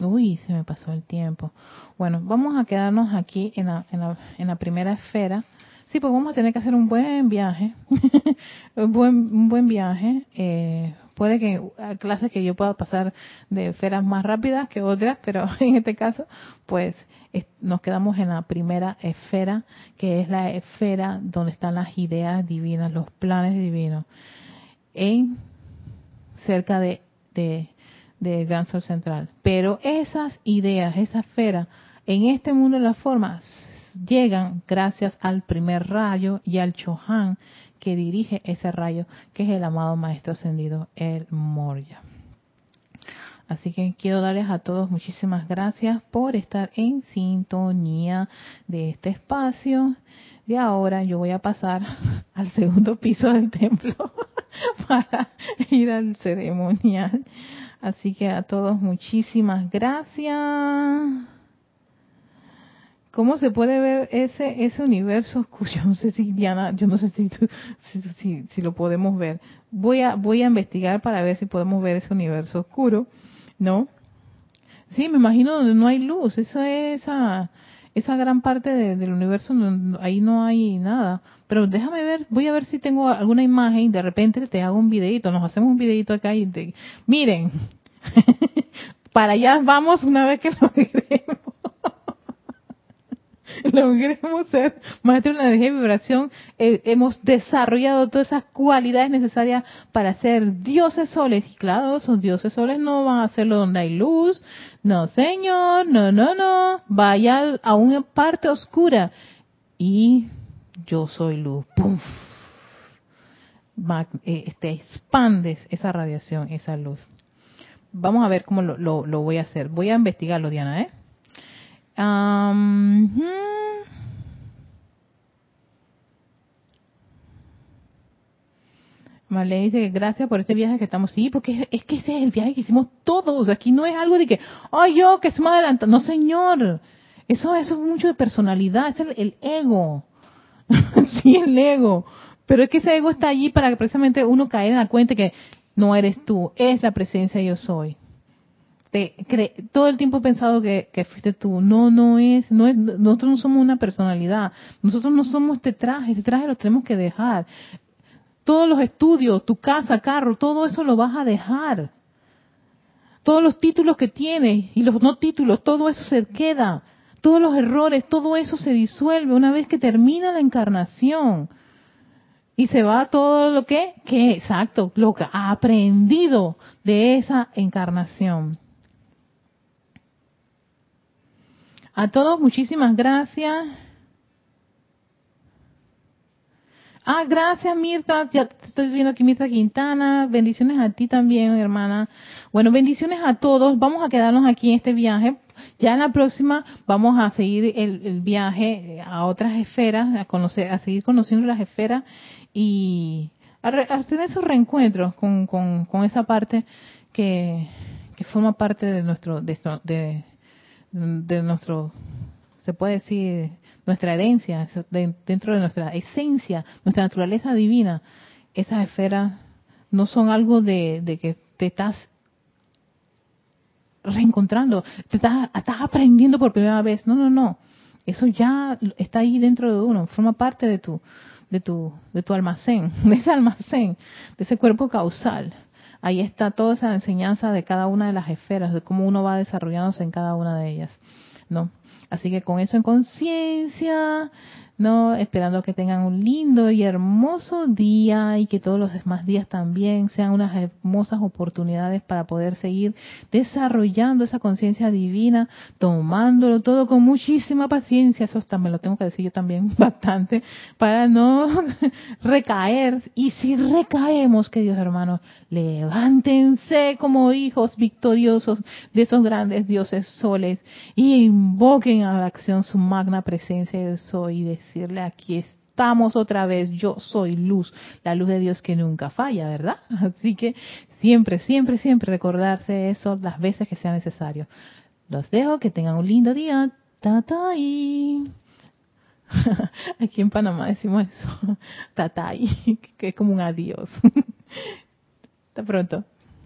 Uy, se me pasó el tiempo. Bueno, vamos a quedarnos aquí en la, en la, en la primera esfera. Sí, pues vamos a tener que hacer un buen viaje, un, buen, un buen viaje. Eh, puede que hay clases que yo pueda pasar de esferas más rápidas que otras, pero en este caso, pues nos quedamos en la primera esfera, que es la esfera donde están las ideas divinas, los planes divinos, en cerca de, de del gran central. Pero esas ideas, esa esfera, en este mundo de las formas, llegan gracias al primer rayo y al Chohan que dirige ese rayo, que es el amado Maestro Ascendido, el Moria. Así que quiero darles a todos muchísimas gracias por estar en sintonía de este espacio. Y ahora yo voy a pasar al segundo piso del templo para ir al ceremonial. Así que a todos muchísimas gracias. ¿Cómo se puede ver ese ese universo oscuro? Yo no sé si Diana, yo no sé si, si, si, lo podemos ver. Voy a voy a investigar para ver si podemos ver ese universo oscuro, ¿no? Sí, me imagino donde no hay luz. Esa es esa esa gran parte del universo ahí no hay nada. Pero déjame ver, voy a ver si tengo alguna imagen. De repente te hago un videito, nos hacemos un videito acá y te, miren, para allá vamos una vez que lo queremos. logremos ser maestros de energía y vibración, eh, hemos desarrollado todas esas cualidades necesarias para ser dioses soles. Y claro, esos dioses soles no van a hacerlo donde hay luz. No, señor, no, no, no. Vaya a una parte oscura. Y yo soy luz. ¡Pum! Eh, este, expandes esa radiación, esa luz. Vamos a ver cómo lo, voy a hacer. Voy a investigarlo, Diana, ¿eh? Dice que gracias por este viaje que estamos. Sí, porque es, que ese es el viaje que hicimos todos. Aquí no es algo de que, ay, yo que se me adelanta. No, señor. Eso, eso es mucho de personalidad. Es el, ego. sí, el ego. Pero es que ese ego está allí para que precisamente uno caiga en la cuenta que no eres tú, es la presencia yo soy todo el tiempo he pensado que, fuiste tú. No, no es, no es, nosotros no somos una personalidad. Nosotros no somos este traje, este traje lo tenemos que dejar. Todos los estudios, tu casa, carro, todo eso lo vas a dejar. Todos los títulos que tienes y los no títulos, todo eso se queda. Todos los errores, todo eso se disuelve una vez que termina la encarnación. Y se va todo lo que, que exacto, lo que ha aprendido de esa encarnación. A todos, muchísimas gracias. Ah, gracias Mirta, ya estoy viendo aquí Mirta Quintana, bendiciones a ti también, hermana. Bueno, bendiciones a todos, vamos a quedarnos aquí en este viaje. Ya en la próxima vamos a seguir el, viaje a otras esferas, a conocer, a seguir conociendo las esferas y a, tener esos reencuentros con, con, esa parte que, que forma parte de nuestro, de, de, de nuestro, se puede decir, nuestra herencia, dentro de nuestra esencia, nuestra naturaleza divina, esas esferas no son algo de, que te estás reencontrando, te estás, estás aprendiendo por primera vez. No, no, no. Eso ya está ahí dentro de uno, forma parte de tu, de tu, de tu almacén, de ese almacén, de ese cuerpo causal. Ahí está toda esa enseñanza de cada una de las esferas, de cómo uno va desarrollándose en cada una de ellas, ¿no? Así que con eso en conciencia, ¿no? Esperando que tengan un lindo y hermoso día y que todos los demás días también sean unas hermosas oportunidades para poder seguir desarrollando esa conciencia divina, tomándolo todo con muchísima paciencia, eso también lo tengo que decir yo también bastante, para no recaer. Y si recaemos, queridos hermanos, levántense como hijos victoriosos de esos grandes dioses soles y invoquen a la acción su magna presencia de soy de decirle aquí estamos otra vez, yo soy luz, la luz de Dios que nunca falla, ¿verdad? Así que siempre, siempre, siempre recordarse eso las veces que sea necesario. Los dejo, que tengan un lindo día. Tatay. Aquí en Panamá decimos eso. Tatay, que es como un adiós. Hasta pronto.